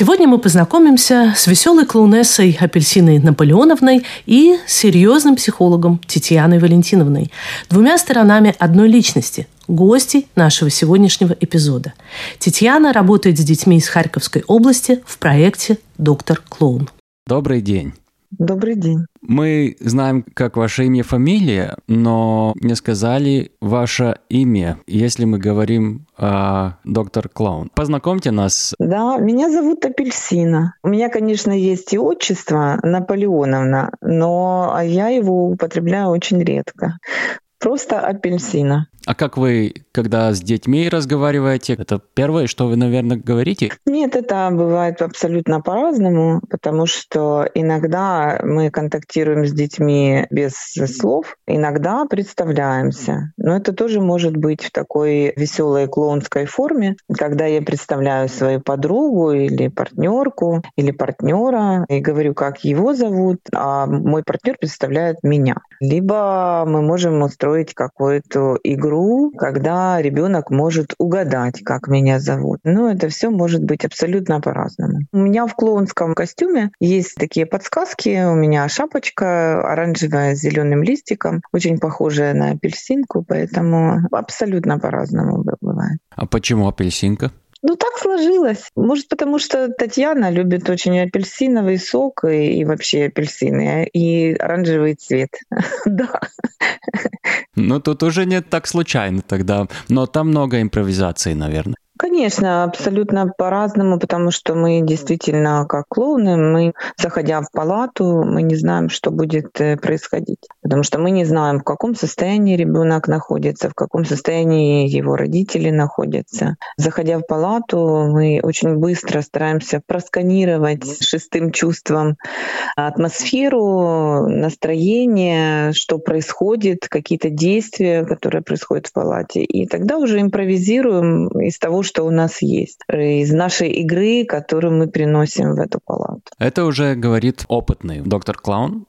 Сегодня мы познакомимся с веселой клоунессой Апельсиной Наполеоновной и серьезным психологом Тетьяной Валентиновной, двумя сторонами одной личности, гостей нашего сегодняшнего эпизода. Татьяна работает с детьми из Харьковской области в проекте «Доктор Клоун». Добрый день. Добрый день. Мы знаем, как ваше имя, фамилия, но не сказали ваше имя, если мы говорим э, доктор Клоун. Познакомьте нас. Да, меня зовут Апельсина. У меня, конечно, есть и отчество Наполеоновна, но я его употребляю очень редко. Просто апельсина. А как вы, когда с детьми разговариваете, это первое, что вы, наверное, говорите? Нет, это бывает абсолютно по-разному, потому что иногда мы контактируем с детьми без слов, иногда представляемся. Но это тоже может быть в такой веселой клоунской форме, когда я представляю свою подругу или партнерку или партнера и говорю, как его зовут, а мой партнер представляет меня. Либо мы можем устроить какую-то игру, когда ребенок может угадать, как меня зовут. Но это все может быть абсолютно по-разному. У меня в клоунском костюме есть такие подсказки. У меня шапочка оранжевая с зеленым листиком, очень похожая на апельсинку, поэтому абсолютно по-разному бывает. А почему апельсинка? Ну, так сложилось. Может, потому что Татьяна любит очень апельсиновый сок и, и вообще апельсины, и оранжевый цвет. Да. Ну, тут уже не так случайно тогда. Но там много импровизации, наверное. Конечно, абсолютно по-разному, потому что мы действительно, как клоуны, мы, заходя в палату, мы не знаем, что будет э, происходить. Потому что мы не знаем, в каком состоянии ребенок находится, в каком состоянии его родители находятся. Заходя в палату, мы очень быстро стараемся просканировать шестым чувством атмосферу, настроение, что происходит, какие-то действия, которые происходят в палате. И тогда уже импровизируем из того, что у нас есть, из нашей игры, которую мы приносим в эту палату. Это уже говорит опытный доктор Клаун.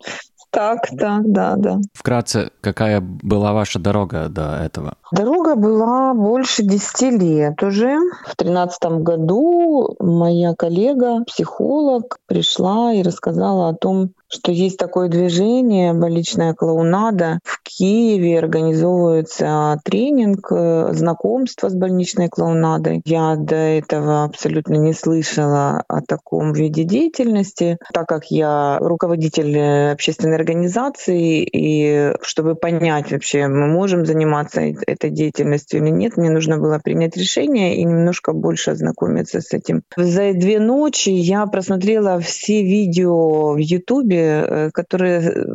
Так, так, да, да. Вкратце, какая была ваша дорога до этого? Дорога была больше 10 лет уже. В тринадцатом году моя коллега, психолог, пришла и рассказала о том, что есть такое движение «Больничная клоунада». В Киеве организовывается тренинг, э, знакомство с больничной клоунадой. Я до этого абсолютно не слышала о таком виде деятельности, так как я руководитель э, общественной организации, и чтобы понять вообще, мы можем заниматься этой деятельностью или нет, мне нужно было принять решение и немножко больше ознакомиться с этим. За две ночи я просмотрела все видео в Ютубе, Э, которые э,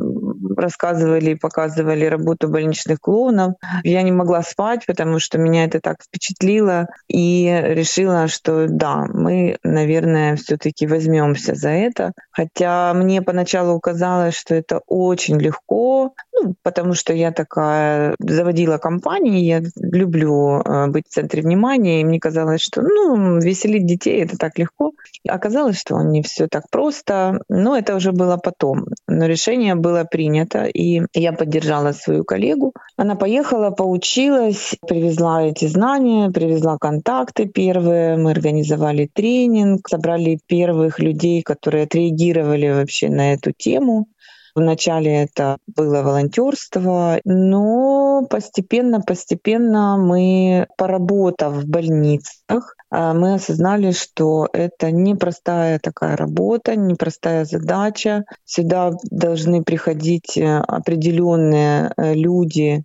рассказывали и показывали работу больничных клоунов. Я не могла спать, потому что меня это так впечатлило, и решила, что да, мы, наверное, все-таки возьмемся за это. Хотя мне поначалу казалось, что это очень легко, ну, потому что я такая заводила компании, я люблю э, быть в центре внимания, и мне казалось, что ну, веселить детей это так легко. Оказалось, что не все так просто, но это уже было потом. Но решение было принято, и я поддержала свою коллегу. Она поехала, поучилась, привезла эти знания, привезла контакты первые, мы организовали тренинг, собрали первых людей, которые отреагировали вообще на эту тему. Вначале это было волонтерство, но постепенно-постепенно мы, поработав в больницах, а, мы осознали, что это непростая такая работа, непростая задача. Сюда должны приходить э, определенные э, люди,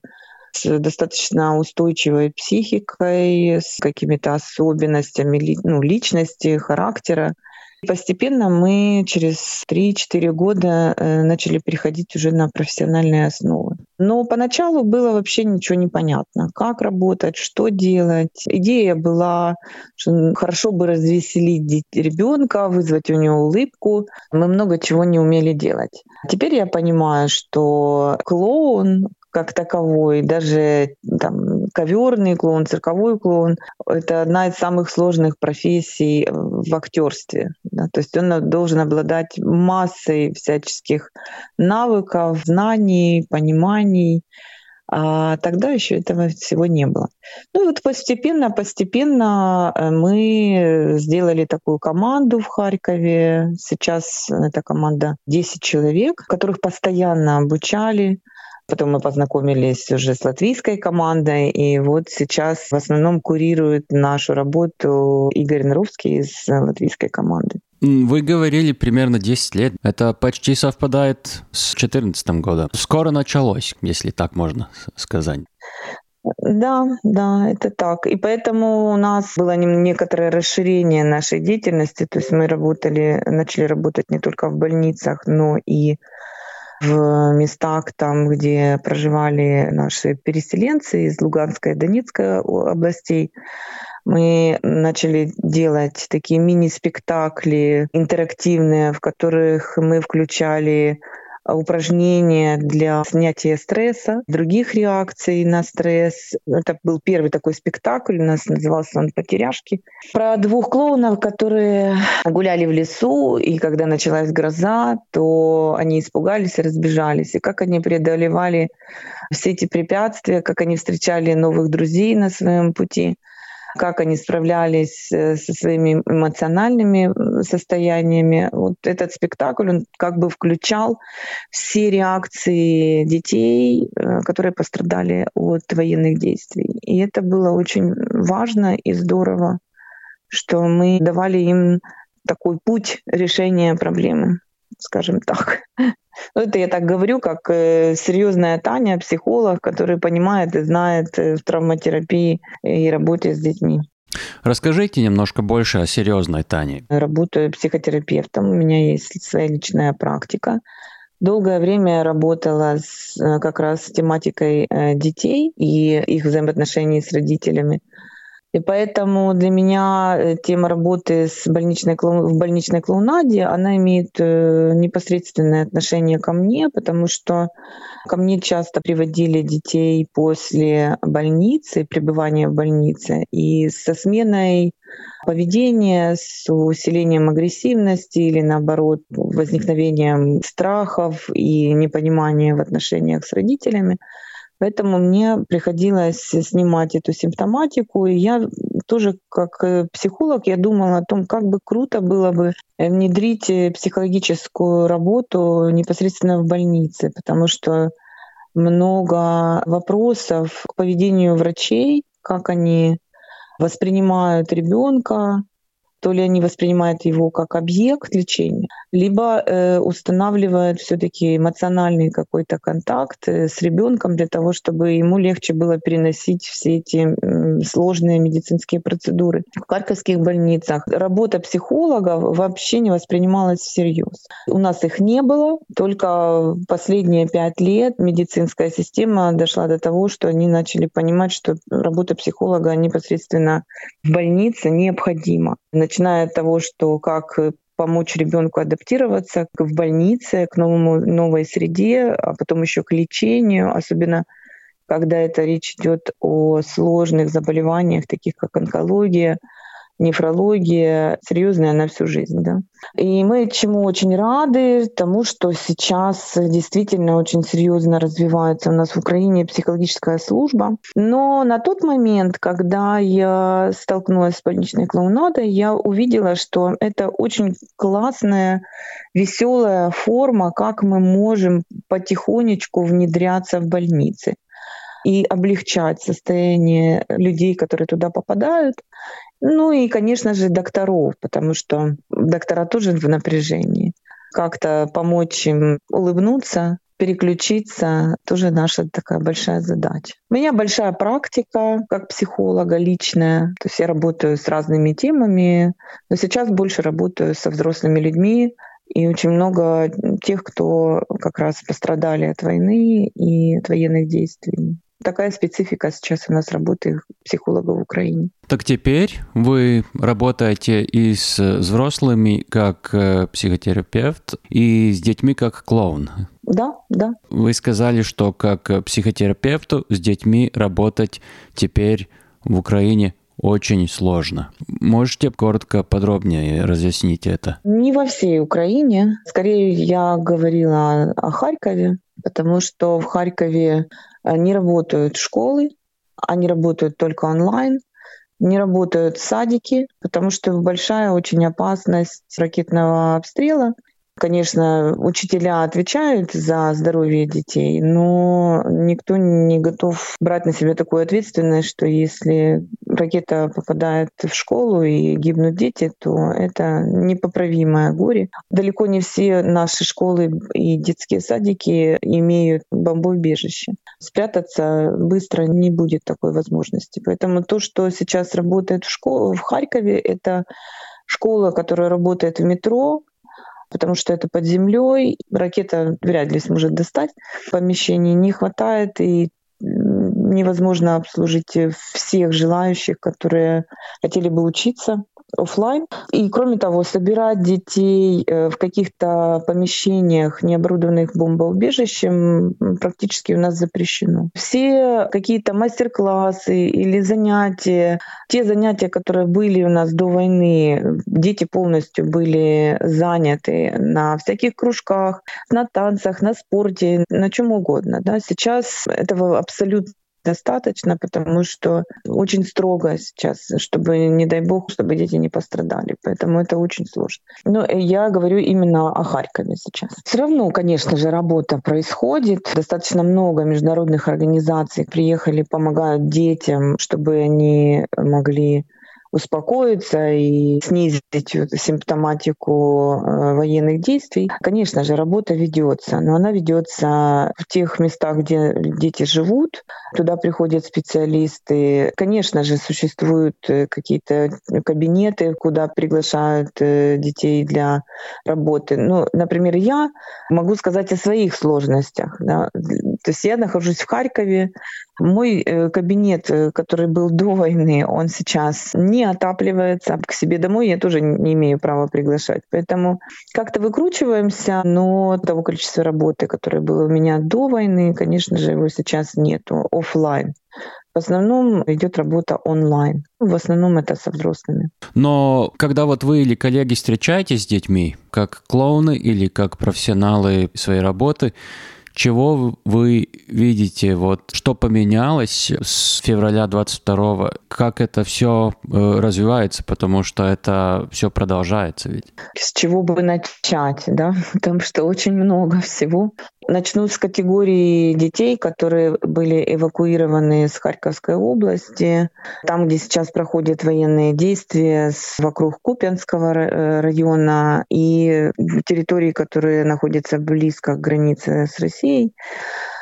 с достаточно устойчивой психикой, с какими-то особенностями ну, личности, характера. Постепенно мы через 3-4 года э, начали переходить уже на профессиональные основы. Но поначалу было вообще ничего не понятно, как работать, что делать. Идея была, что хорошо бы развеселить ребенка, вызвать у него улыбку. Мы много чего не умели делать. Теперь я понимаю, что клоун, как таковой, даже там, коверный клоун, цирковой клоун, это одна из самых сложных профессий в актерстве. Да? То есть он должен обладать массой всяческих навыков, знаний, пониманий, А тогда еще этого всего не было. Ну вот постепенно, постепенно э, мы сделали такую команду в Харькове. Сейчас эта команда 10 человек, которых постоянно обучали. Потом мы познакомились уже с латвийской командой, и вот сейчас в основном курирует нашу работу Игорь Наровский из латвийской команды. Вы говорили примерно 10 лет. Это почти совпадает с 2014 годом. Скоро началось, если так можно сказать. Да, да, это так. И поэтому у нас было некоторое расширение нашей деятельности. То есть мы работали, начали работать не только в больницах, но и в местах там, где проживали наши переселенцы из Луганской и Донецкой областей. Мы начали делать такие мини-спектакли интерактивные, в которых мы включали упражнения для снятия стресса, других реакций на стресс. Это был первый такой спектакль, у нас назывался он «Потеряшки». Про двух клоунов, которые гуляли в лесу, и когда началась гроза, то они испугались и разбежались. И как они преодолевали все эти препятствия, как они встречали новых друзей на своем пути как они справлялись э, со своими эмоциональными состояниями. Вот этот спектакль, он как бы включал все реакции детей, э, которые пострадали от военных действий. И это было очень важно и здорово, что мы давали им такой путь решения проблемы, скажем так. Ну, это я так говорю, как э, серьезная Таня, психолог, который понимает и знает э, в травматерапии и работе с детьми. Расскажите немножко больше о серьезной Тане. Работаю психотерапевтом, у меня есть своя личная практика. Долгое время я работала с, э, как раз с тематикой детей и их взаимоотношений с родителями. И поэтому для меня э, тема работы с больничной, в больничной клоунаде, она имеет э, непосредственное отношение ко мне, потому что ко мне часто приводили детей после больницы, пребывания в больнице, и со сменой поведения, с усилением агрессивности или наоборот возникновением страхов и непонимания в отношениях с родителями – Поэтому мне приходилось снимать эту симптоматику. И я тоже как психолог, я думала о том, как бы круто было бы внедрить э, психологическую работу непосредственно в больнице, потому что много вопросов к поведению врачей, как они воспринимают ребенка, то ли они воспринимают его как объект лечения, либо э, устанавливают все-таки эмоциональный какой-то контакт э, с ребенком для того, чтобы ему легче было переносить все эти сложные медицинские процедуры. В харьковских больницах работа психолога вообще не воспринималась всерьез. У нас их не было, только последние пять лет медицинская система дошла до того, что они начали понимать, что работа психолога непосредственно в больнице необходима начиная от того, что как помочь ребенку адаптироваться в больнице, к новому, новой среде, а потом еще к лечению, особенно когда это речь идет о сложных заболеваниях, таких как онкология, нефрология серьезная на всю жизнь. Да? И мы чему очень рады, тому, что сейчас действительно очень серьезно развивается у нас в Украине психологическая служба. Но на тот момент, когда я столкнулась с больничной клоунадой, я увидела, что это очень классная, веселая форма, как мы можем потихонечку внедряться в больницы и облегчать состояние людей, которые туда попадают. Ну и, конечно же, докторов, потому что доктора тоже в напряжении. Как-то помочь им улыбнуться, переключиться тоже наша такая большая задача. У меня большая практика как психолога личная, то есть я работаю с разными темами, но сейчас больше работаю со взрослыми людьми, и очень много тех, кто как раз пострадали от войны и от военных действий. Такая специфика сейчас у нас работы психолога в Украине. Так теперь вы работаете и с взрослыми как э, психотерапевт, и с детьми как клоун. Да, да. Вы сказали, что как психотерапевту с детьми работать теперь в Украине очень сложно. Можете коротко, подробнее разъяснить это? Не во всей Украине. Скорее, я говорила о Харькове. Потому что в Харькове э, не работают школы, они работают только онлайн, не работают садики, потому что большая очень опасность ракетного обстрела. Конечно, учителя отвечают за здоровье детей, но никто не готов брать на себя такую ответственность, что если ракета попадает в школу и гибнут дети, то это непоправимое горе. Далеко не все наши школы и детские садики имеют бомбоубежище. Спрятаться быстро не будет такой возможности. Поэтому то, что сейчас работает в школе в Харькове, это школа, которая работает в метро, потому что это под землей, ракета вряд ли сможет достать, помещений не хватает, и невозможно обслужить всех желающих, которые хотели бы учиться офлайн. И кроме того, собирать детей э, в каких-то помещениях, не оборудованных бомбоубежищем, практически у нас запрещено. Все какие-то мастер-классы или занятия, те занятия, которые были у нас до войны, дети полностью были заняты на всяких кружках, на танцах, на спорте, на чем угодно. Да. Сейчас этого абсолютно достаточно, потому что очень строго сейчас, чтобы, не дай бог, чтобы дети не пострадали. Поэтому это очень сложно. Но я говорю именно о Харькове сейчас. Все равно, конечно же, работа происходит. Достаточно много международных организаций приехали, помогают детям, чтобы они могли успокоиться и снизить симптоматику э, военных действий. Конечно же, работа ведется, но она ведется в тех местах, где дети живут. Туда приходят специалисты. Конечно же, существуют э, какие-то кабинеты, куда приглашают э, детей для работы. Ну, например, я могу сказать о своих сложностях. Да. То есть я нахожусь в Харькове, мой кабинет, который был до войны, он сейчас не отапливается. К себе домой я тоже не имею права приглашать. Поэтому как-то выкручиваемся, но того количества работы, которое было у меня до войны, конечно же, его сейчас нету офлайн. В основном идет работа онлайн. В основном это со взрослыми. Но когда вот вы или коллеги встречаетесь с детьми, как клоуны или как профессионалы своей работы, чего вы видите, вот что поменялось с февраля 22 как это все э, развивается, потому что это все продолжается ведь. С чего бы начать, да? Потому что очень много всего. Начну с категории детей, которые были эвакуированы с Харьковской области, там, где сейчас проходят военные действия вокруг Купянского э, района и территории, которые находятся близко к границе с Россией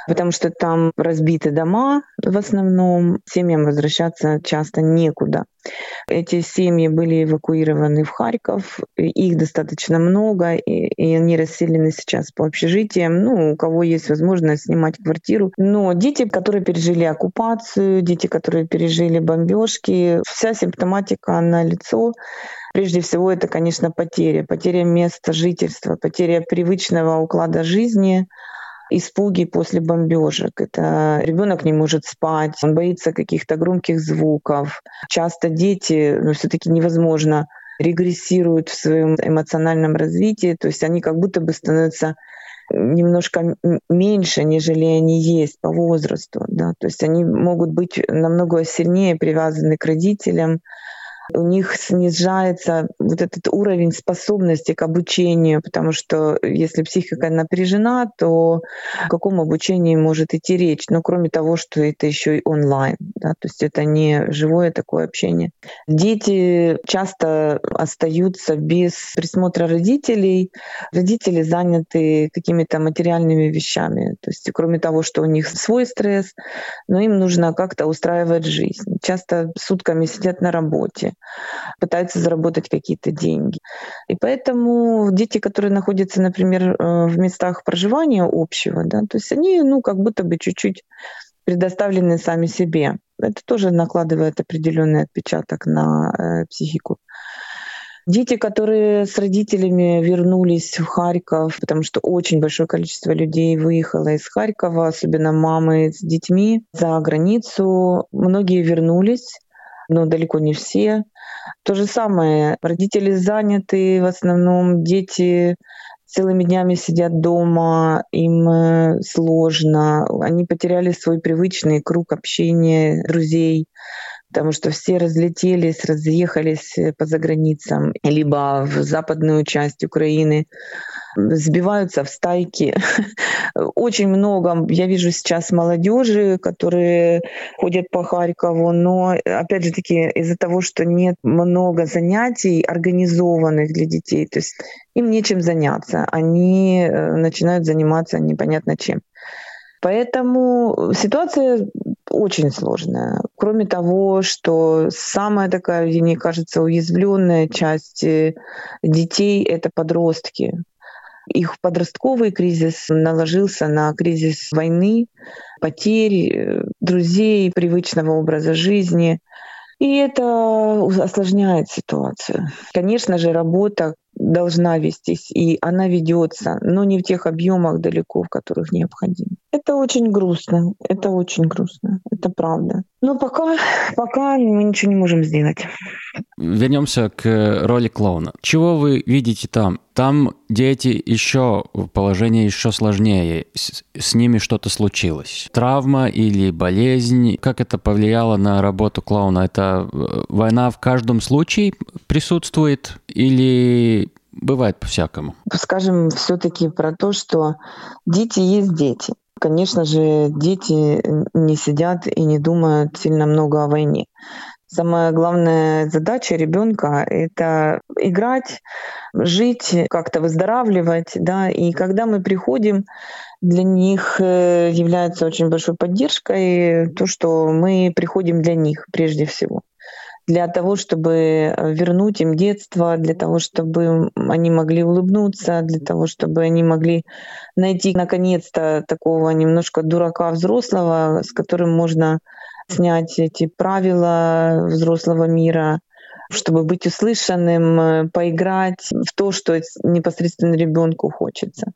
потому что там разбиты дома в основном, семьям возвращаться часто некуда. Эти семьи были эвакуированы в Харьков, их достаточно много, и, и они расселены сейчас по общежитиям, ну, у кого есть возможность снимать квартиру. Но дети, которые пережили оккупацию, дети, которые пережили бомбежки, вся симптоматика на лицо. Прежде всего, это, конечно, потеря. Потеря места жительства, потеря привычного уклада жизни, испуги после бомбежек. Это ребенок не может спать, он боится каких-то громких звуков. Часто дети, ну, все-таки невозможно регрессируют в своем эмоциональном развитии, то есть они как будто бы становятся немножко меньше, нежели они есть по возрасту. Да? То есть они могут быть намного сильнее привязаны к родителям, у них снижается вот этот уровень способности к обучению, потому что если психика напряжена, то о каком обучении может идти речь? Ну, кроме того, что это еще и онлайн, да, то есть это не живое такое общение. Дети часто остаются без присмотра родителей. Родители заняты какими-то материальными вещами. То есть кроме того, что у них свой стресс, но им нужно как-то устраивать жизнь. Часто сутками сидят на работе пытаются заработать какие-то деньги. И поэтому дети, которые находятся, например, э, в местах проживания общего, да, то есть они, ну, как будто бы чуть-чуть предоставлены сами себе. Это тоже накладывает определенный отпечаток на э, психику. Дети, которые с родителями вернулись в Харьков, потому что очень большое количество людей выехало из Харькова, особенно мамы с детьми за границу. Многие вернулись, но далеко не все. То же самое, родители заняты, в основном дети целыми днями сидят дома, им э, сложно, они потеряли свой привычный круг общения, друзей, потому что все разлетелись, разъехались э, по заграницам, либо в западную часть Украины, сбиваются в стайки. Очень много, я вижу сейчас молодежи, которые ходят по Харькову, но опять же таки из-за того, что нет много занятий организованных для детей, то есть им нечем заняться, они э, начинают заниматься непонятно чем. Поэтому ситуация очень сложная. Кроме того, что самая такая, мне кажется, уязвленная часть э, детей — это подростки. Их подростковый кризис наложился на кризис войны, потерь, э, друзей, привычного образа жизни. И это осложняет ситуацию. Конечно же, работа должна вестись, и она ведется, но не в тех объемах далеко, в которых необходимо. Это очень грустно, это очень грустно, это правда. Но пока, пока мы ничего не можем сделать. Вернемся к роли клоуна. Чего вы видите там? Там дети еще, положение еще сложнее, с, с ними что-то случилось. Травма или болезнь, как это повлияло на работу клоуна? Это э, война в каждом случае присутствует или бывает по-всякому? Скажем все-таки про то, что дети есть дети. Конечно же, дети не сидят и не думают сильно много о войне. Самая главная задача ребенка — это играть, жить, как-то выздоравливать. Да? И когда мы приходим, для них э, является очень большой поддержкой то, что мы приходим для них прежде всего для того, чтобы э, вернуть им детство, для того, чтобы они могли улыбнуться, для того, чтобы они могли найти наконец-то такого немножко дурака взрослого, с которым можно снять эти правила взрослого мира, чтобы быть услышанным, э, поиграть в то, что непосредственно ребенку хочется.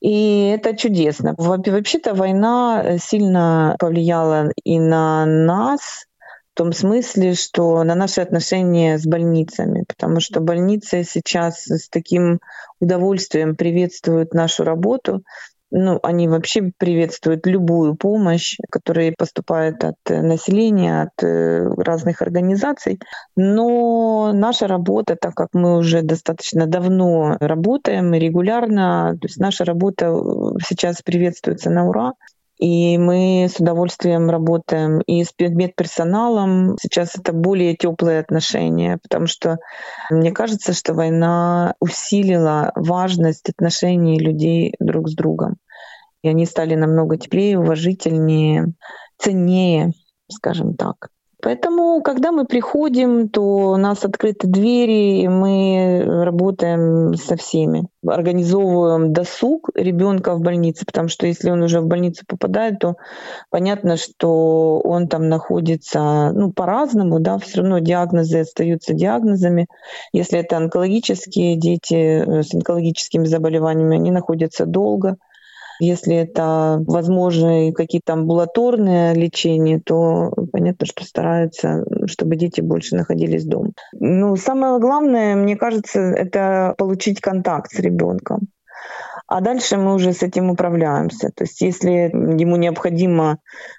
И это чудесно. Вообще-то война э, сильно повлияла и на нас, в том смысле, что на наши отношения с больницами, потому что больницы сейчас с таким удовольствием приветствуют нашу работу. Ну, они вообще приветствуют любую помощь, которая поступает от населения, от э, разных организаций. Но наша работа, так как мы уже достаточно давно работаем регулярно, то есть наша работа сейчас приветствуется на ура. И мы с удовольствием работаем и с медперсоналом. Сейчас это более теплые отношения, потому что мне кажется, что война усилила важность отношений людей друг с другом. И они стали намного теплее, уважительнее, ценнее, скажем так. Поэтому, когда мы приходим, то у нас открыты двери, и мы работаем со всеми. Организовываем досуг ребенка в больнице, потому что если он уже в больницу попадает, то понятно, что он там находится ну, по-разному, да, все равно диагнозы остаются диагнозами. Если это онкологические дети э, с онкологическими заболеваниями, они находятся долго. Если это возможны какие-то амбулаторные лечения, то понятно, что стараются, чтобы дети больше находились дома. Ну, самое главное, мне кажется, это получить контакт с ребенком а дальше мы уже с этим управляемся. То есть если ему необходимо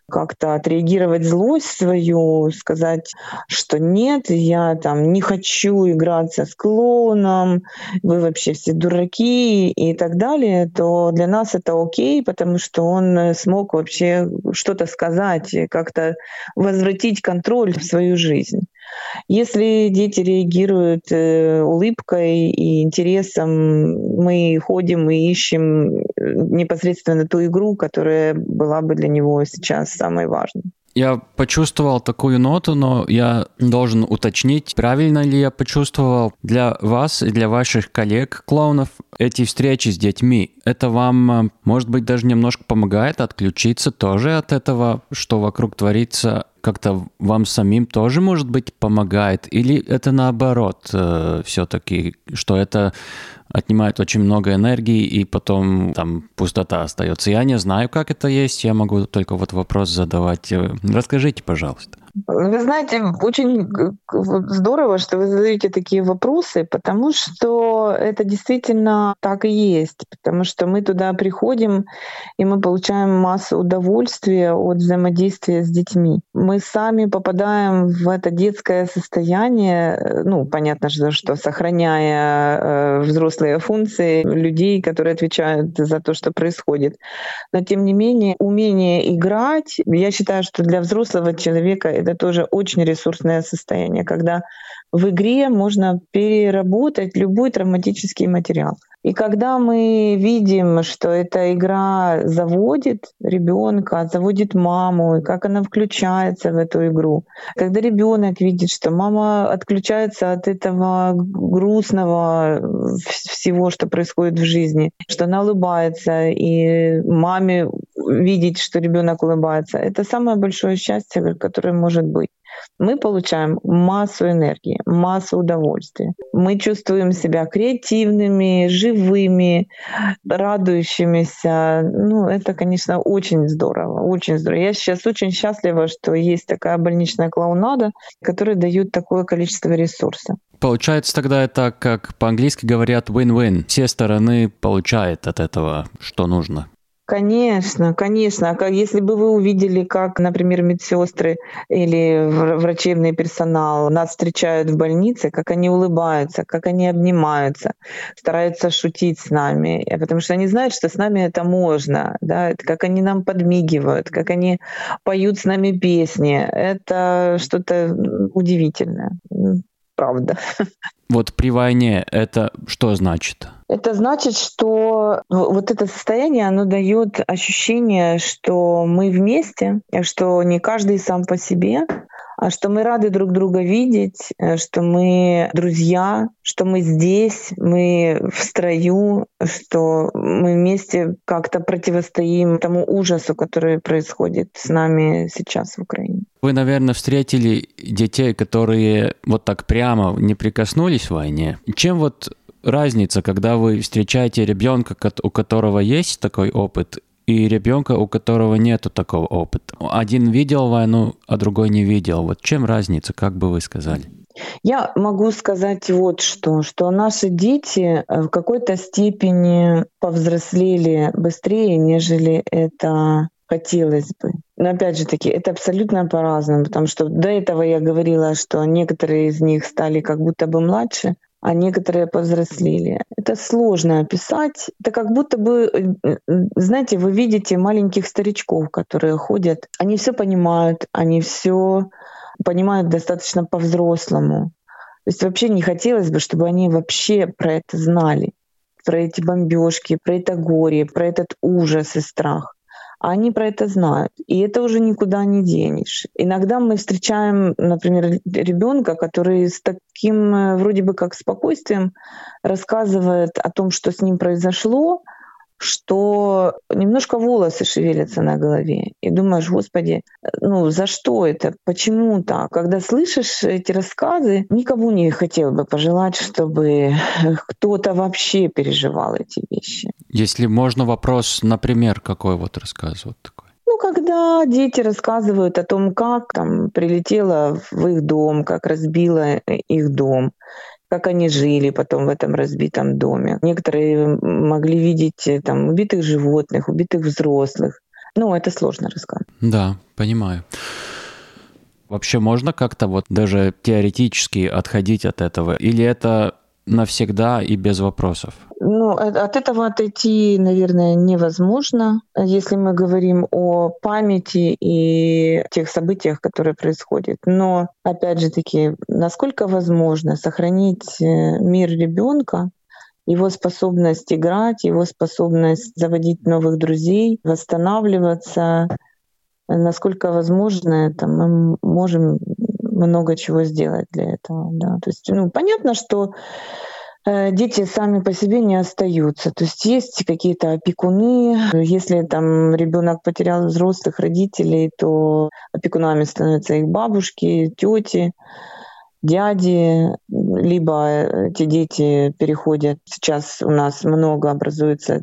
как-то отреагировать злость свою, сказать, что нет, я там не хочу играться с клоуном, вы вообще все дураки и так далее, то для нас это окей, потому что он смог вообще что-то сказать, как-то возвратить контроль в свою жизнь. Если дети реагируют э, улыбкой и интересом, мы ходим и ищем э, непосредственно ту игру, которая была бы для него сейчас самой важной. Я почувствовал такую ноту, но я должен уточнить, правильно ли я почувствовал для вас и для ваших коллег-клоунов эти встречи с детьми. Это вам, э, может быть, даже немножко помогает отключиться тоже от этого, что вокруг творится как-то вам самим тоже, может быть, помогает? Или это наоборот э, все-таки, что это отнимает очень много энергии, и потом там пустота остается? Я не знаю, как это есть, я могу только вот вопрос задавать. Расскажите, пожалуйста. Вы знаете, очень здорово, что вы задаете такие вопросы, потому что это действительно так и есть, потому что мы туда приходим, и мы получаем массу удовольствия от взаимодействия с детьми. Мы сами попадаем в это детское состояние, ну, понятно же, что сохраняя э, взрослые функции людей, которые отвечают за то, что происходит. Но тем не менее, умение играть, я считаю, что для взрослого человека это тоже очень ресурсное состояние, когда в игре можно переработать любой травматический материал. И когда мы видим, что эта игра заводит ребенка, заводит маму, и как она включается в эту игру, когда ребенок видит, что мама отключается от этого грустного всего, что происходит в жизни, что она улыбается, и маме видеть, что ребенок улыбается, это самое большое счастье, которое может быть мы получаем массу энергии, массу удовольствия. Мы чувствуем себя креативными, живыми, радующимися. Ну, это, конечно, очень здорово, очень здорово. Я сейчас очень счастлива, что есть такая больничная клоунада, которая дает такое количество ресурсов. Получается тогда это, как по-английски говорят, win-win. Все стороны получают от этого, что нужно. Конечно, конечно. А как, если бы вы увидели, как, например, медсестры или врачебный персонал нас встречают в больнице, как они улыбаются, как они обнимаются, стараются шутить с нами, потому что они знают, что с нами это можно, да, как они нам подмигивают, как они поют с нами песни, это что-то удивительное, правда. Вот при войне это что значит? Это значит, что вот это состояние, оно дает ощущение, что мы вместе, что не каждый сам по себе, что мы рады друг друга видеть, э, что мы друзья, что мы здесь, мы в строю, что мы вместе как-то противостоим тому ужасу, который происходит с нами сейчас в Украине. Вы, наверное, встретили детей, которые вот так прямо не прикоснулись в войне. Чем вот разница, когда вы встречаете ребенка, у которого есть такой опыт, и ребенка, у которого нету такого опыта. Один видел войну, а другой не видел. Вот чем разница, как бы вы сказали? Я могу сказать вот что, что наши дети э, в какой-то степени повзрослели быстрее, нежели это хотелось бы. Но опять же таки, это абсолютно по-разному, потому что до этого я говорила, что некоторые из них стали как будто бы младше, а некоторые повзрослели. Это сложно описать. Это как будто бы, э, знаете, вы видите маленьких старичков, которые ходят, они все понимают, они все понимают достаточно по-взрослому. То есть вообще не хотелось бы, чтобы они вообще про это знали, про эти бомбежки, про это горе, про этот ужас и страх они про это знают. И это уже никуда не денешь. Иногда мы встречаем, например, ребенка, который с таким э, вроде бы как спокойствием рассказывает о том, что с ним произошло, что немножко волосы шевелятся на голове. И думаешь, господи, ну за что это? Почему так? Когда слышишь эти рассказы, никому не хотел бы пожелать, чтобы кто-то вообще переживал эти вещи. Если можно вопрос, например, какой вот рассказ вот такой? Ну, когда дети рассказывают о том, как там прилетела в их дом, как разбила их дом, как они жили потом в этом разбитом доме. Некоторые могли видеть э, там убитых животных, убитых взрослых. Ну, это сложно рассказать. Да, понимаю. Вообще можно как-то вот даже теоретически отходить от этого? Или это навсегда и без вопросов? Ну, от этого отойти, наверное, невозможно, если мы говорим о памяти и тех событиях, которые происходят. Но, опять же таки, насколько возможно сохранить э, мир ребенка, его способность играть, его способность заводить новых друзей, восстанавливаться, насколько возможно это, мы можем много чего сделать для этого. Да. То есть, ну, понятно, что э, дети сами по себе не остаются. То есть есть какие-то опекуны. Если там ребенок потерял взрослых родителей, то опекунами становятся их бабушки, тети дяди, либо эти дети переходят. Сейчас у нас много образуется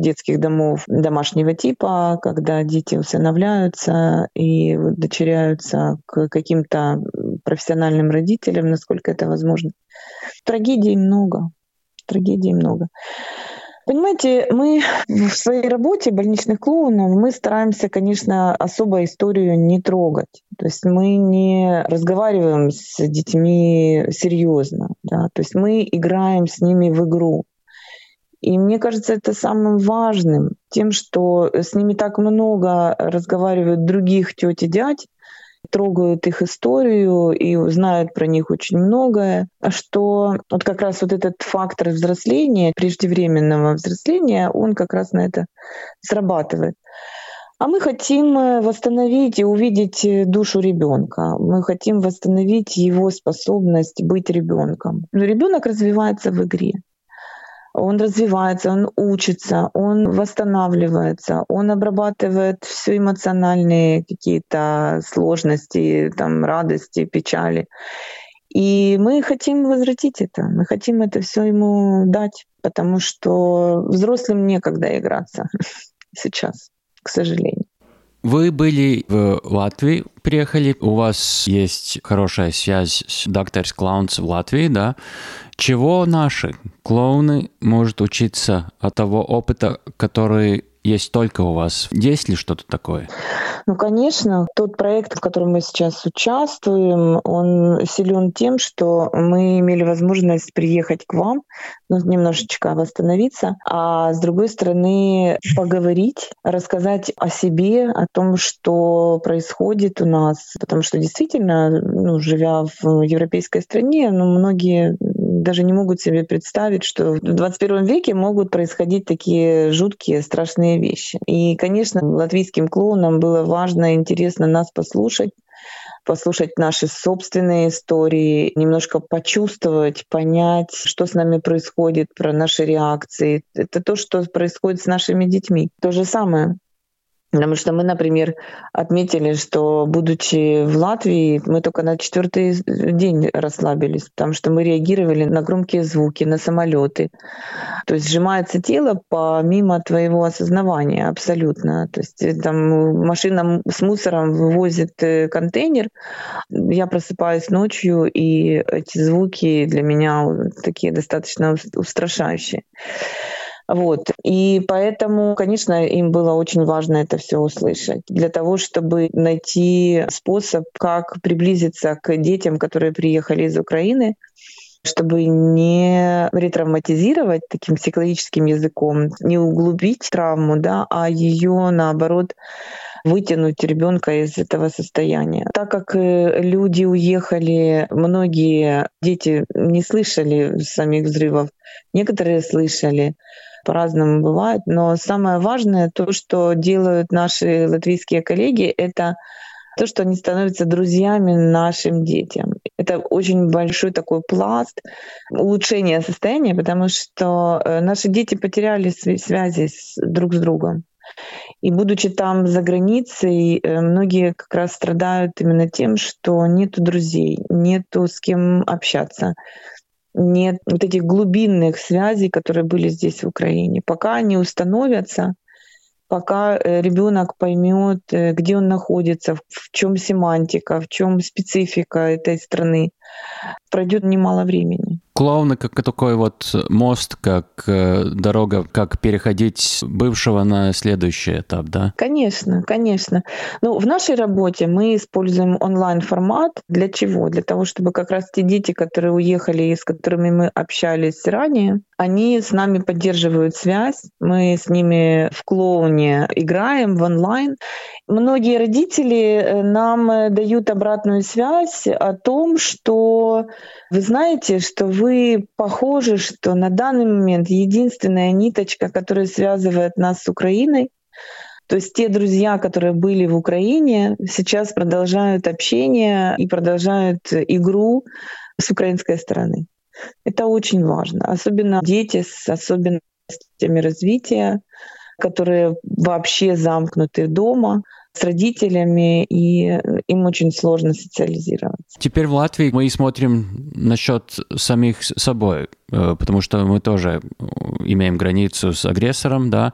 детских домов домашнего типа, когда дети усыновляются и дочеряются к каким-то профессиональным родителям, насколько это возможно. Трагедий много. трагедий много. Понимаете, мы в своей работе больничных клоунов мы стараемся, конечно, особо историю не трогать. То есть мы не разговариваем с детьми серьезно. Да? То есть мы играем с ними в игру. И мне кажется, это самым важным, тем, что с ними так много разговаривают других теть и дядь, трогают их историю и знают про них очень многое, что вот как раз вот этот фактор взросления, преждевременного взросления, он как раз на это срабатывает. А мы хотим восстановить и увидеть душу ребенка. Мы хотим восстановить его способность быть ребенком. Но ребенок развивается в игре он развивается, он учится, он восстанавливается, он обрабатывает все эмоциональные какие-то сложности, там, радости, печали. И мы хотим возвратить это, мы хотим это все ему дать, потому что взрослым некогда играться сейчас, к сожалению. Вы были в Латвии, приехали, у вас есть хорошая связь с Doctors Clowns в Латвии, да? Чего наши клоуны может учиться от того опыта, который есть только у вас. Есть ли что-то такое? Ну, конечно, тот проект, в котором мы сейчас участвуем, он силен тем, что мы имели возможность приехать к вам, ну, немножечко восстановиться, а с другой стороны поговорить, рассказать о себе, о том, что происходит у нас, потому что действительно, ну, живя в европейской стране, ну, многие даже не могут себе представить, что в 21 веке могут происходить такие жуткие, страшные вещи. И, конечно, латвийским клоунам было важно и интересно нас послушать, послушать наши собственные истории, немножко почувствовать, понять, что с нами происходит, про наши реакции. Это то, что происходит с нашими детьми. То же самое. Потому что мы, например, отметили, что, будучи в Латвии, мы только на четвертый день расслабились, потому что мы реагировали на громкие звуки, на самолеты. То есть сжимается тело помимо твоего осознавания абсолютно. То есть э, там машина с мусором вывозит э, контейнер, я просыпаюсь ночью, и эти звуки для меня такие достаточно устрашающие. Вот. И поэтому, конечно, им было очень важно это все услышать. Для того, чтобы найти способ, как приблизиться к детям, которые приехали из Украины, чтобы не ретравматизировать таким психологическим языком, не углубить травму, да, а ее наоборот вытянуть ребенка из этого состояния. Так как э, люди уехали, многие дети не слышали самих взрывов, некоторые слышали, по-разному бывает, но самое важное, то, что делают наши латвийские коллеги, это то, что они становятся друзьями нашим детям. Это очень большой такой пласт улучшения состояния, потому что э, наши дети потеряли связи с, друг с другом. И будучи там за границей, э, многие как раз страдают именно тем, что нету друзей, нету с кем общаться нет вот этих глубинных связей, которые были здесь в Украине. Пока они установятся, пока э, ребенок поймет, э, где он находится, в чем семантика, в чем специфика этой страны, пройдет немало времени. Клоуны как такой вот мост, как э, дорога, как переходить с бывшего на следующий этап, да? Конечно, конечно. Ну, в нашей работе мы используем онлайн-формат. Для чего? Для того, чтобы как раз те дети, которые уехали и с которыми мы общались ранее, они с нами поддерживают связь, мы с ними в клоуне играем в онлайн. Многие родители э, нам э, дают обратную связь о том, что вы знаете, что вы похожи, что на данный момент единственная ниточка, которая связывает нас с Украиной, то есть те друзья, которые были в Украине, сейчас продолжают общение и продолжают игру с украинской стороны. Это очень важно. Особенно дети с особенностями развития, которые вообще замкнуты дома с родителями, и им очень сложно социализироваться. Теперь в Латвии мы смотрим насчет самих собой, э, потому что мы тоже имеем границу с агрессором, да,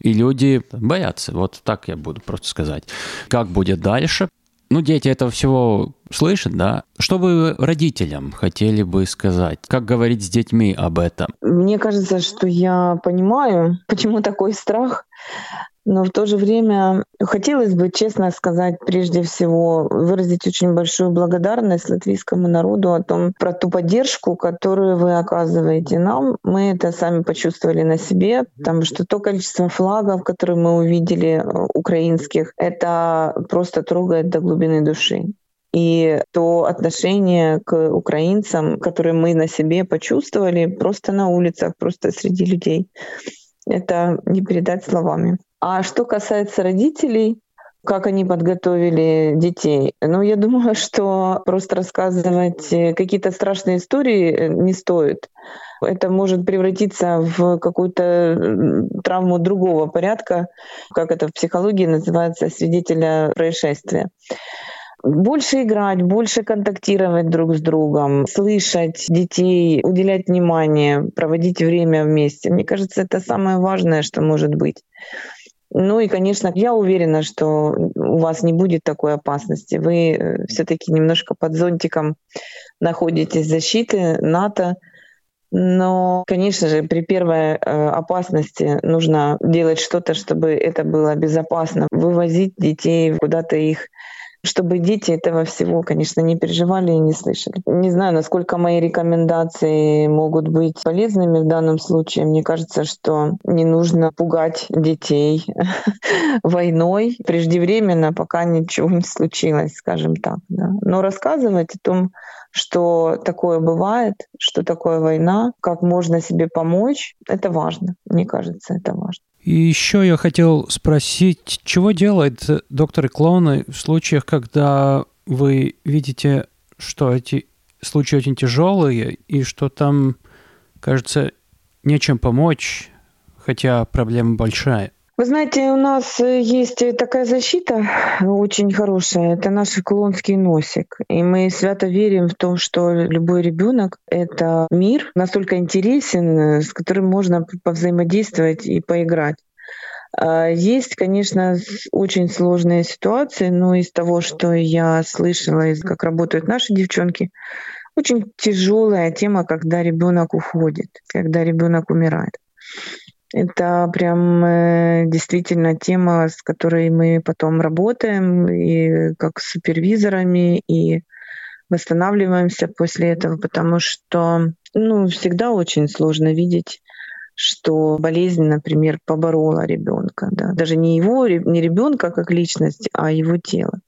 и люди боятся. Вот так я буду просто сказать. Как будет дальше? ну, дети этого всего слышат, да? Что вы родителям хотели бы сказать? Как говорить с детьми об этом? Мне кажется, что я понимаю, почему такой страх. Но в то же время хотелось бы, честно сказать, прежде всего, выразить очень большую благодарность латвийскому народу о том, про ту поддержку, которую вы оказываете нам. Мы это сами почувствовали на себе, потому что то количество флагов, которые мы увидели, э, украинских, это просто трогает до глубины души. И то отношение к украинцам, которое мы на себе почувствовали просто на улицах, просто среди людей, это не передать словами. А что касается родителей, как они подготовили детей. Ну, я думаю, что просто рассказывать какие-то страшные истории не стоит. Это может превратиться в какую-то травму другого порядка, как это в психологии называется, свидетеля происшествия. Больше играть, больше контактировать друг с другом, слышать детей, уделять внимание, проводить время вместе. Мне кажется, это самое важное, что может быть. Ну и, конечно, я уверена, что у вас не будет такой опасности. Вы э, все-таки немножко под зонтиком находитесь защиты НАТО. Но, конечно же, при первой э, опасности нужно делать что-то, чтобы это было безопасно. Вывозить детей, куда-то их чтобы дети этого всего, конечно, не переживали и не слышали. Не знаю, насколько мои рекомендации могут быть полезными в данном случае. Мне кажется, что не нужно пугать детей войной преждевременно, пока ничего не случилось, скажем так. Да. Но рассказывать о том, что такое бывает, что такое война, как можно себе помочь, это важно. Мне кажется, это важно. И еще я хотел спросить, чего делают докторы-клоуны в случаях, когда вы видите, что эти случаи очень тяжелые, и что там, кажется, нечем помочь, хотя проблема большая? Вы знаете, у нас э, есть такая защита очень хорошая. Это наш клонский носик. И мы свято верим в том, что любой ребенок — это мир настолько интересен, э, с которым можно повзаимодействовать и поиграть. А, есть, конечно, очень сложные ситуации, но из того, что я слышала, как работают наши девчонки, очень тяжелая тема, когда ребенок уходит, когда ребенок умирает. Это прям э, действительно тема, с которой мы потом работаем, и как с супервизорами, и восстанавливаемся после этого, потому что ну, всегда очень сложно видеть что болезнь, например, поборола ребенка, да, даже не его, не ребенка как личность, а его тело.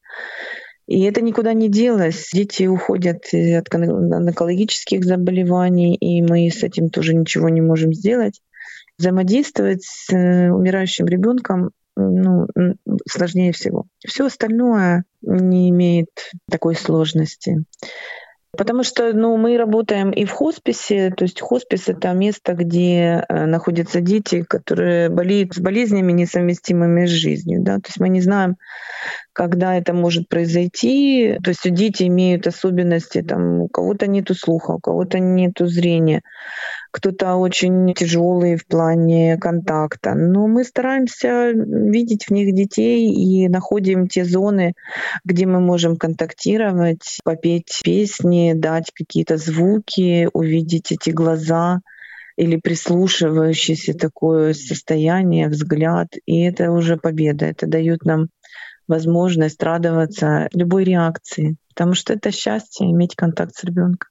И это никуда не делось. Дети уходят от онкологических заболеваний, и мы с этим тоже ничего не можем сделать взаимодействовать с э, умирающим ребенком ну, сложнее всего. Все остальное не имеет такой сложности. Потому что ну, мы работаем и в хосписе, то есть хоспис — это место, где э, находятся дети, которые болеют с болезнями, несовместимыми с жизнью. Да? То есть мы не знаем, когда это может произойти. То есть дети имеют особенности, там, у кого-то нет слуха, у кого-то нет зрения, кто-то очень тяжелый в плане контакта. Но мы стараемся видеть в них детей и находим те зоны, где мы можем контактировать, попеть песни, дать какие-то звуки, увидеть эти глаза или прислушивающееся такое состояние, взгляд. И это уже победа. Это дает нам возможность радоваться любой реакции, потому что это счастье иметь контакт с ребенком.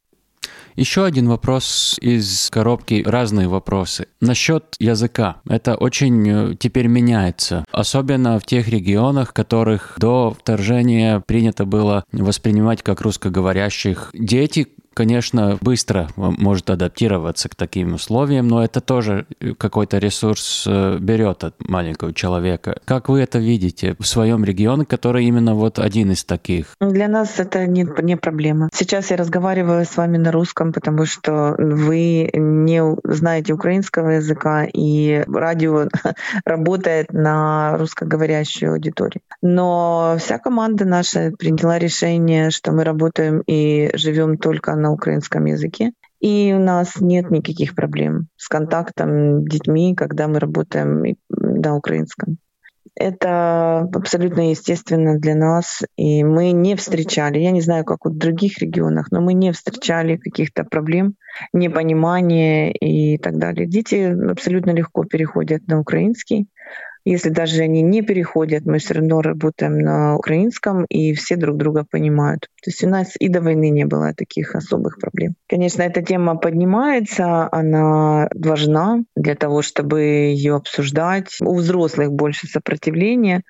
Еще один вопрос из коробки, разные вопросы. Насчет языка. Это очень э, теперь меняется. Особенно в тех регионах, которых до вторжения принято было воспринимать как русскоговорящих. Дети, конечно, быстро может адаптироваться к таким условиям, но это тоже какой-то ресурс э, берет от маленького человека. Как вы это видите в своем регионе, который именно вот один из таких? Для нас это не, не проблема. Сейчас я разговариваю с вами на русском, потому что вы не знаете украинского языка, и радио работает на русскоговорящую аудиторию. Но вся команда наша приняла решение, что мы работаем и живем только на украинском языке. И у нас нет никаких проблем с контактом с детьми, когда мы работаем на украинском. Это абсолютно естественно для нас, и мы не встречали, я не знаю, как в других регионах, но мы не встречали каких-то проблем, непонимания и так далее. Дети абсолютно легко переходят на украинский. Если даже они не переходят, мы все равно работаем на украинском, и все друг друга понимают. То есть у нас и до войны не было таких особых проблем. Конечно, эта тема поднимается, она важна для того, чтобы ее обсуждать. У взрослых больше сопротивления,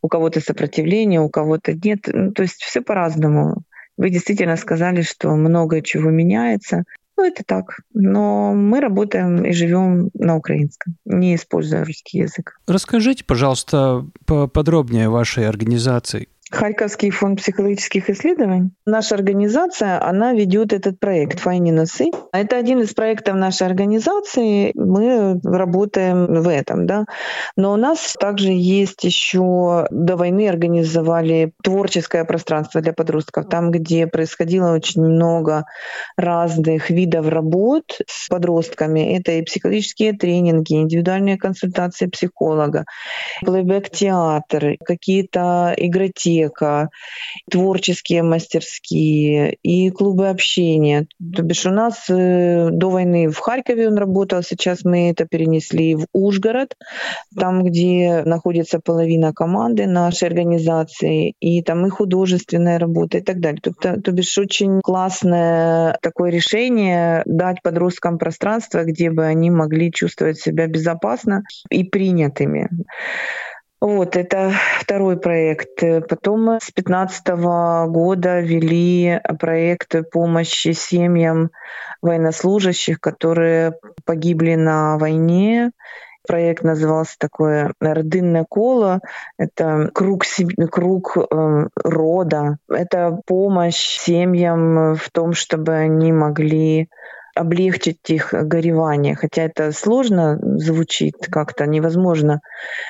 у кого-то сопротивление, у кого-то нет. Ну, то есть все по-разному. Вы действительно сказали, что много чего меняется. Ну, это так. Но мы работаем и живем на украинском, не используя русский язык. Расскажите, пожалуйста, подробнее о вашей организации. Харьковский фонд психологических исследований. Наша организация, она ведет этот проект «Файни носы». Это один из проектов нашей организации. Мы работаем в этом, да. Но у нас также есть еще до войны организовали творческое пространство для подростков, там, где происходило очень много разных видов работ с подростками. Это и психологические тренинги, индивидуальные консультации психолога, плейбэк-театр, какие-то игротеки, библиотека, творческие мастерские и клубы общения. То бишь у нас э, до войны в Харькове он работал, сейчас мы это перенесли в Ужгород, там, где находится половина команды нашей организации, и там и художественная работа и так далее. То, то, то бишь очень классное такое решение дать подросткам пространство, где бы они могли чувствовать себя безопасно и принятыми. Вот, это второй проект. Потом с 2015 года вели проект помощи семьям военнослужащих, которые погибли на войне. Проект назывался такое «Родинное коло». Это круг, круг э, рода. Это помощь семьям в том, чтобы они могли облегчить их горевание. Хотя это сложно звучит, как-то невозможно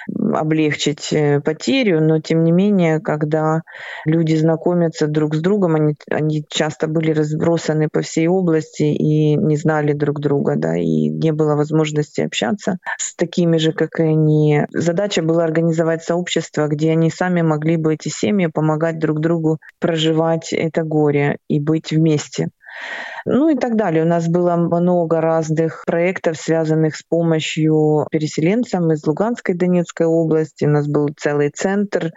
облегчить э, потерю, но тем не менее, когда люди знакомятся друг с другом, они, они часто были разбросаны по всей области и не знали друг друга, да, и не было возможности общаться с такими же, как и они. Задача была организовать сообщество, где они сами могли бы эти семьи помогать друг другу проживать это горе и быть вместе. Ну и так далее. У нас было много разных проектов, связанных с помощью переселенцам из Луганской Донецкой области. У нас был целый центр,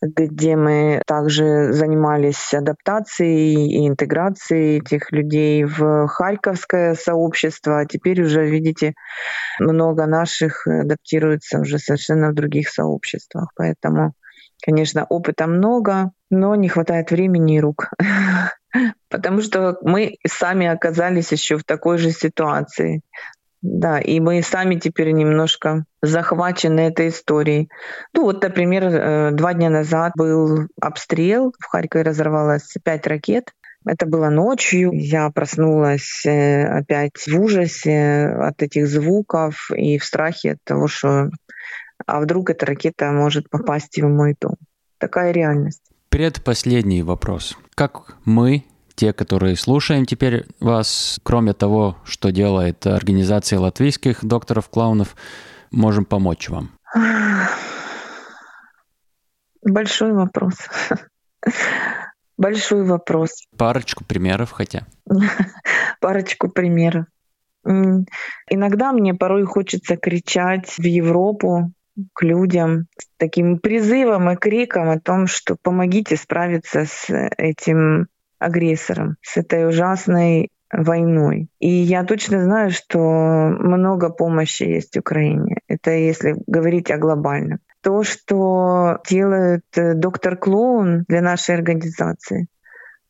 где мы также занимались адаптацией и интеграцией этих людей в Харьковское сообщество. А теперь уже, видите, много наших адаптируется уже совершенно в других сообществах. Поэтому, конечно, опыта много, но не хватает времени и рук. Потому что мы сами оказались еще в такой же ситуации. Да, и мы сами теперь немножко захвачены этой историей. Ну вот, например, э, два дня назад был обстрел, в Харькове разорвалось пять ракет. Это было ночью. Я проснулась э, опять в ужасе от этих звуков и в страхе от того, что а вдруг эта ракета может попасть в мой дом. Такая реальность. Предпоследний вопрос. Как мы, те, которые слушаем теперь вас, кроме того, что делает организация латвийских докторов-клоунов, можем помочь вам? Большой вопрос. Большой вопрос. Парочку примеров хотя. Парочку примеров. Иногда мне порой хочется кричать в Европу, к людям с таким призывом и криком о том, что помогите справиться с этим агрессором, с этой ужасной войной. И я точно знаю, что много помощи есть Украине. Это если говорить о глобальном. То, что делает э, доктор Клоун для нашей организации,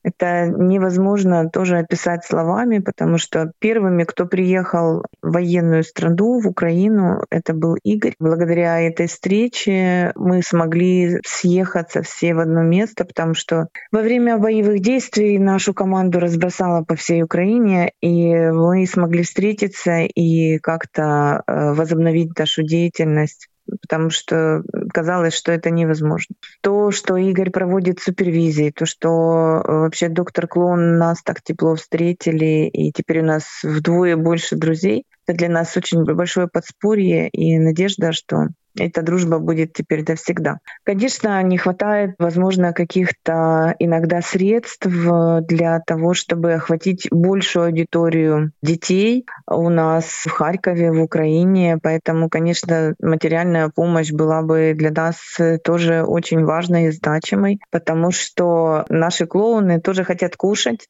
это невозможно тоже описать словами, потому что первыми, кто приехал в военную страну, в Украину, это был Игорь. Благодаря этой встрече мы смогли съехаться все в одно место, потому что во время боевых действий нашу команду разбросало по всей Украине, и мы смогли встретиться и как-то э, возобновить нашу деятельность потому что казалось, что это невозможно. То, что Игорь проводит супервизии, то, что э, вообще доктор Клоун нас так тепло встретили, и теперь у нас вдвое больше друзей, это для нас очень большое подспорье и надежда, что эта дружба будет теперь навсегда. Конечно, не хватает, возможно, каких-то иногда средств для того, чтобы охватить большую аудиторию детей у нас в Харькове, в Украине. Поэтому, конечно, материальная помощь была бы для нас тоже очень важной и значимой, потому что наши клоуны тоже хотят кушать,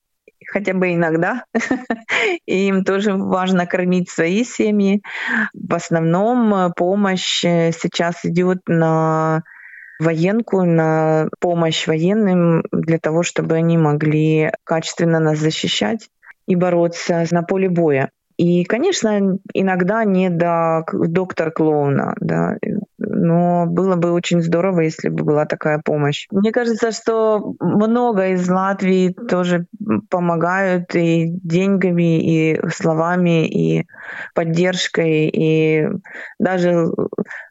хотя бы иногда. И им тоже важно кормить свои семьи. В основном э, помощь э, сейчас идет на военку, на помощь военным для того, чтобы они могли качественно нас защищать и бороться на поле боя. И, конечно, иногда не до доктора клоуна, да, но было бы очень здорово, если бы была такая помощь. Мне кажется, что много из Латвии тоже помогают и деньгами, и словами, и поддержкой, и даже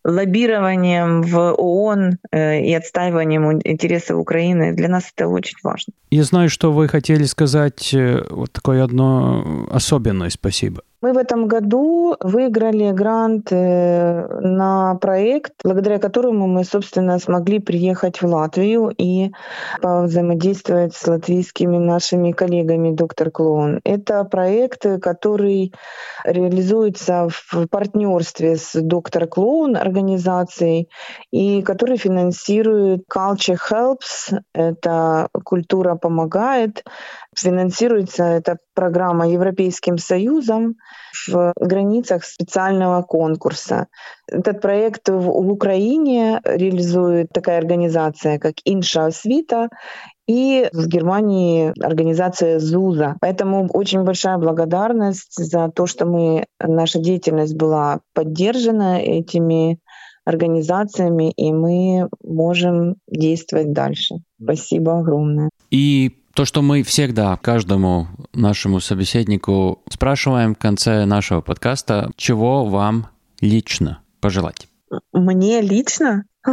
лоббированием в ООН э, и отстаиванием интересов Украины. Для нас это очень важно. Я знаю, что вы хотели сказать э, вот такое одно особенное спасибо. Мы в этом году выиграли грант э, на проект, благодаря которому мы, собственно, смогли приехать в Латвию и взаимодействовать с латвийскими нашими коллегами «Доктор Клоун». Это проект, который реализуется в партнерстве с «Доктор Клоун» организацией и который финансирует Culture Helps, это «Культура помогает», Финансируется эта программа Европейским Союзом в границах специального конкурса. Этот проект в Украине реализует такая организация, как Инша Свита, и в Германии организация ЗУЗа. Поэтому очень большая благодарность за то, что мы, наша деятельность была поддержана этими организациями, и мы можем действовать дальше. Спасибо огромное. И то, что мы всегда каждому нашему собеседнику спрашиваем в конце нашего подкаста, чего вам лично пожелать? Мне лично?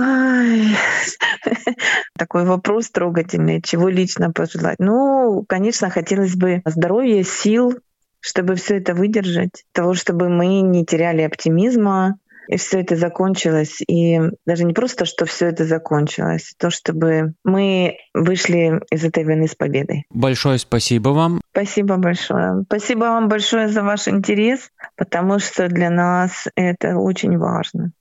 Такой вопрос трогательный. Чего лично пожелать? Ну, конечно, хотелось бы здоровья, сил, чтобы все это выдержать, того, чтобы мы не теряли оптимизма, и все это закончилось. И даже не просто, что все это закончилось, то, чтобы мы вышли из этой войны с победой. Большое спасибо вам. Спасибо большое. Спасибо вам большое за ваш интерес, потому что для нас это очень важно.